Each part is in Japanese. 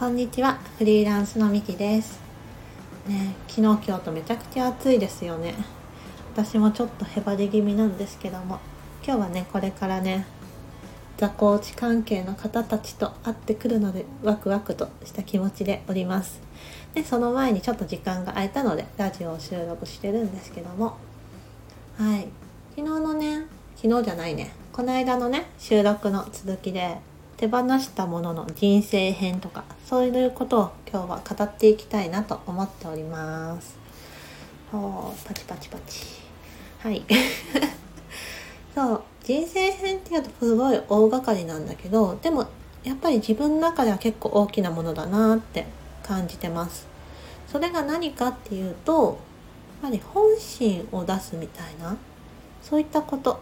こんにちは。フリーランスのみきです。ね昨日今日とめちゃくちゃ暑いですよね。私もちょっとへばり気味なんですけども。今日はねこれからね座コーチ関係の方たちと会ってくるのでワクワクとした気持ちでおります。でその前にちょっと時間が空いたのでラジオを収録してるんですけども。はい。昨日のね昨日じゃないね。この間のね収録の続きで手放したものの人生編とかそういうことを今日は語っていきたいなと思っております。おパチパチパチ。はい。そう人生編っていうとすごい大掛かりなんだけどでもやっぱり自分の中では結構大きなものだなって感じてます。それが何かっていうとやっぱり本心を出すみたいなそういったこと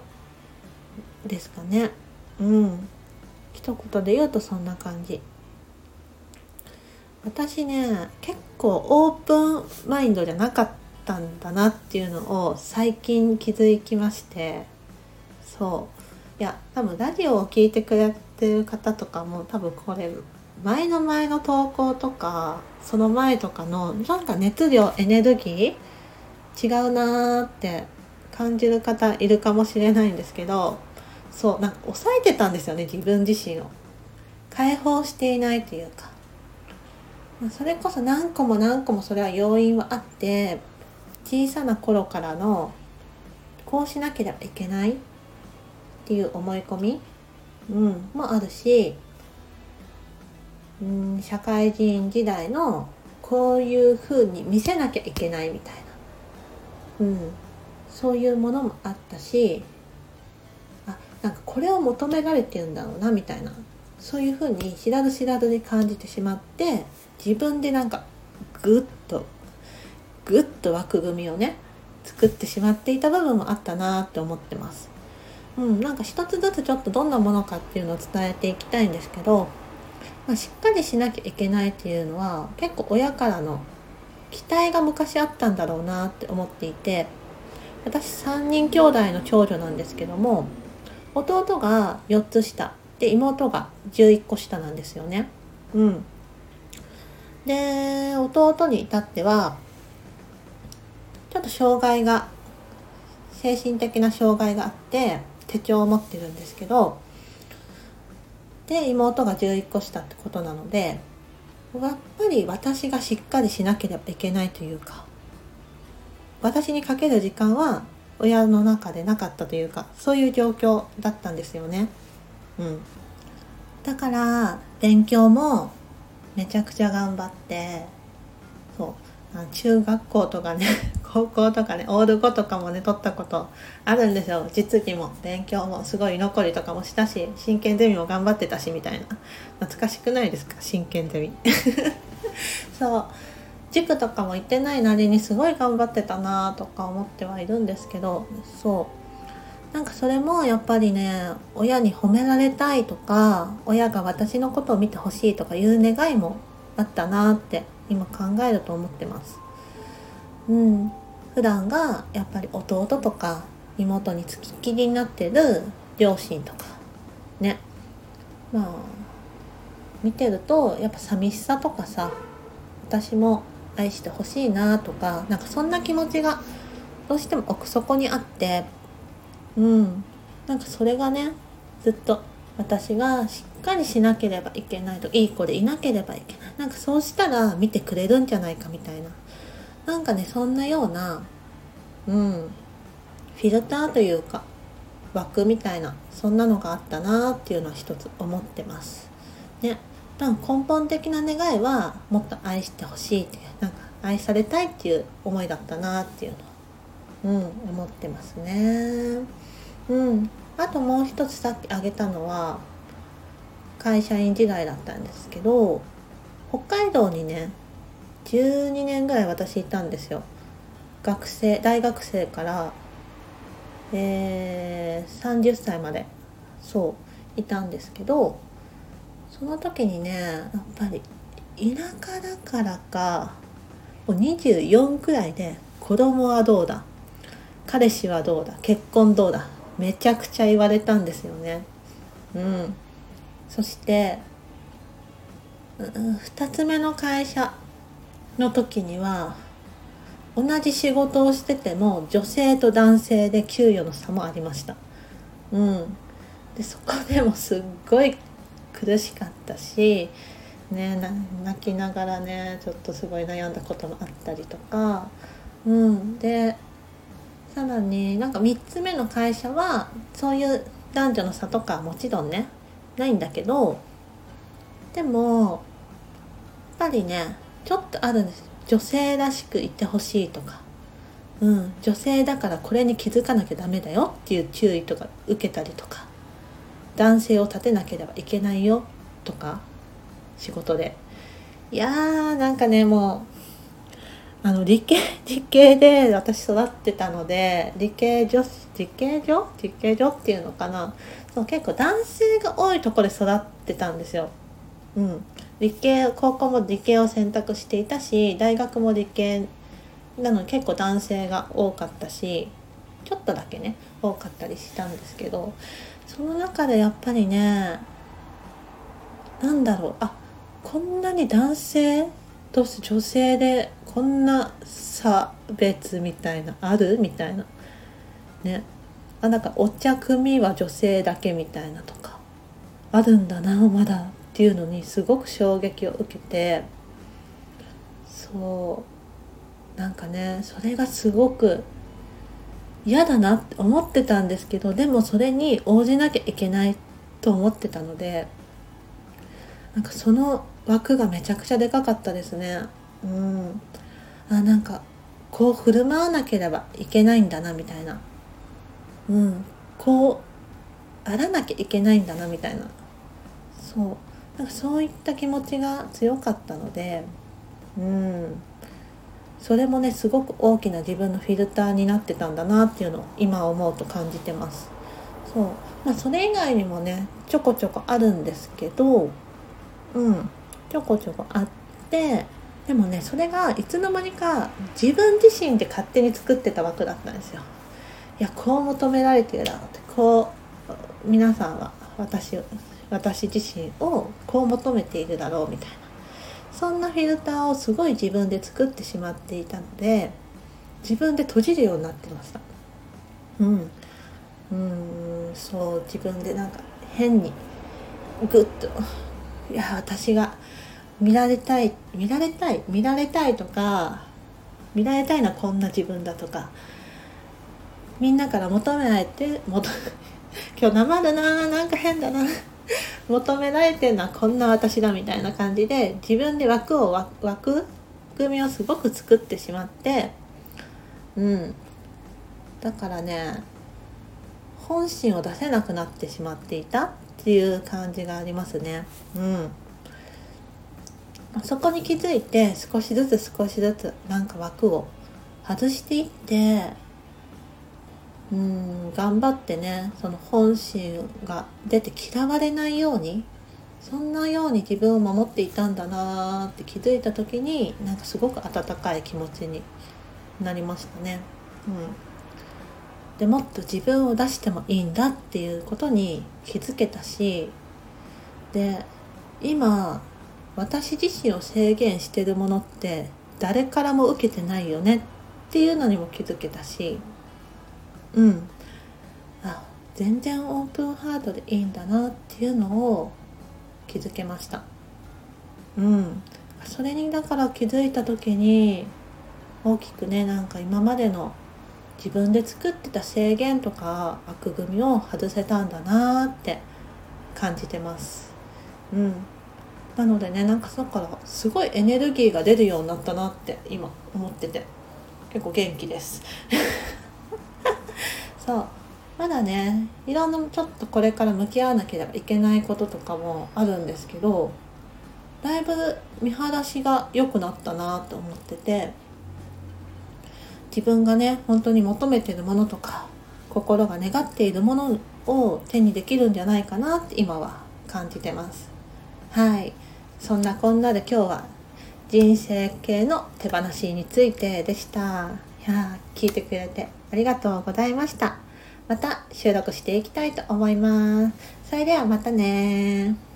ですかね。うん。一言で言うとそんな感じ。私ね結構オープンマインドじゃなかったんだなっていうのを最近気づきまして。そう。いや多分ラジオを聴いてくれてる方とかも多分これ前の前の投稿とかその前とかのなんか熱量エネルギー違うなーって感じる方いるかもしれないんですけどそうなんか抑えてたんですよね自分自身を。解放していないというか。それこそ何個も何個もそれは要因はあって小さな頃からのこうしなければいけないっていう思い込み、うん、もあるし、うん、社会人時代のこういう風に見せなきゃいけないみたいな、うん、そういうものもあったしなんかこれを求められてるんだろうなみたいなそういうふうに知らず知らずに感じてしまって自分でなんかグッとグッと枠組みをね作ってしまっていた部分もあったなって思ってます。うん、なんか一つずつちょっとどんなものかっていうのを伝えていきたいんですけど、まあ、しっかりしなきゃいけないっていうのは結構親からの期待が昔あったんだろうなって思っていて私3人兄弟の長女なんですけども弟が4つ下で妹が11個下なんですよね。うん。で弟に至ってはちょっと障害が精神的な障害があって手帳を持ってるんですけどで妹が11個下ってことなのでやっぱり私がしっかりしなければいけないというか私にかける時間は親の中でなかったというかそういう状況だったんですよね。うん、だから勉強もめちゃくちゃ頑張ってそう。中学校とかね 高校とかねオール5とかもね取ったことあるんですよ。実技も勉強もすごい残りとかもしたし真剣ゼミも頑張ってたしみたいな。懐かしくないですか？真剣ゼミ。そう。塾とかも行ってないなりにすごい頑張ってたなとか思ってはいるんですけどそう。なんかそれもやっぱりね親に褒められたいとか親が私のことを見てほしいとかいう願いもあったなって今考えると思ってます。うん、普段がやっぱり弟とか妹につきっきりになってる両親とかね。まあ見てるとやっぱ寂しさとかさ私も愛してほしいなとかなんかそんな気持ちがどうしても奥底にあってうん。なんかそれがねずっと私がしっかりしなければいけないといい子でいなければいけない。なんかそうしたら見てくれるんじゃないかみたいな。なんかねそんなようなうん。フィルターというか枠みたいなそんなのがあったなっていうのは一つ思ってます。ね。多分根本的な願いはもっと愛してほしいっていうなんか愛されたいっていう思いだったなっていうのを、うん、思ってますね。うん、あともう一つさっき挙げたのは会社員時代だったんですけど北海道にね12年ぐらい私いたんですよ。学生大学生から、えー、30歳までそういたんですけどその時にねやっぱり田舎だからかもう24くらいで子供はどうだ？彼氏はどうだ？結婚どうだ？めちゃくちゃ言われたんですよね。うん、そして2つ目の会社の時には同じ仕事をしてても女性と男性で給与の差もありました。うん。でそこでもすっごい苦しかったしね泣きながらねちょっとすごい悩んだこともあったりとか。うん。でさらになんか3つ目の会社はそういう男女の差とかもちろんねないんだけどでもやっぱりねちょっとあるんです女性らしくいてほしいとか、うん、女性だからこれに気づかなきゃダメだよっていう注意とか受けたりとか。男性を立てなければいけないよとか仕事で。いやーなんかねもうあの理系 理系で私育ってたので理系女子理系女？理系女っていうのかな？そう結構男性が多いところで育ってたんですよ。うん、理系高校も理系を選択していたし大学も理系なので結構男性が多かったしちょっとだけね多かったりしたんですけどその中でやっぱりねなんだろうあこんなに男性と女性でこんな差別みたいなあるみたいな。ね。あなんかお茶組は女性だけみたいなとかあるんだなまだっていうのにすごく衝撃を受けてそう。なんかねそれがすごく嫌だなって思ってたんですけどでもそれに応じなきゃいけないと思ってたのでなんかその枠がめちゃくちゃでかかったですね。うん。あなんかこう振る舞わなければいけないんだなみたいな。うん。こうあらなきゃいけないんだなみたいな。そう。なんかそういった気持ちが強かったのでうん。それもねすごく大きな自分のフィルターになってたんだなっていうのを今思うと感じてます。そう。まあそれ以外にもねちょこちょこあるんですけどうん。ちょこちょこあってでもねそれがいつの間にか自分自身で勝手に作ってた枠だったんですよ。いやこう求められてるだろうってこう皆さんは私私自身をこう求めているだろうみたいな。そんなフィルターをすごい自分で作ってしまっていたので自分で閉じるようになってました。うん。うんそう自分でなんか変にグッといや私が見られたい見られたい見られたいとか見られたいのはこんな自分だとかみんなから求められて 今日生だななんか変だな 求められてるのはこんな私だみたいな感じで自分で枠を枠組みをすごく作ってしまってうん。だからね本心を出せなくなってしまっていたっていう感じがありますね。うん。そこに気づいて少しずつ少しずつなんか枠を外していってうん頑張ってねその本心が出て嫌われないようにそんなように自分を守っていたんだなーって気づいた時になんかすごく温かい気持ちになりましたね。うん、でもっと自分を出してもいいんだっていうことに気づけたしで今私自身を制限してるものって誰からも受けてないよねっていうのにも気づけたしうん。あ全然オープンハートでいいんだなっていうのを気づけました。うん。それにだから気づいた時に大きくねなんか今までの自分で作ってた制限とか枠組みを外せたんだなって感じてます。うん。なのでねなんかそこからすごいエネルギーが出るようになったなって今思ってて結構元気です。そうまだねいろんなちょっとこれから向き合わなければいけないこととかもあるんですけどだいぶ見晴らしが良くなったなと思ってて自分がね本当に求めてるものとか心が願っているものを手にできるんじゃないかなって今は感じてます。はい。そんなこんなで今日は人生系の手放しについてでした。いや聞いてくれて。ありがとうございました。また収録していきたいと思います。それではまたね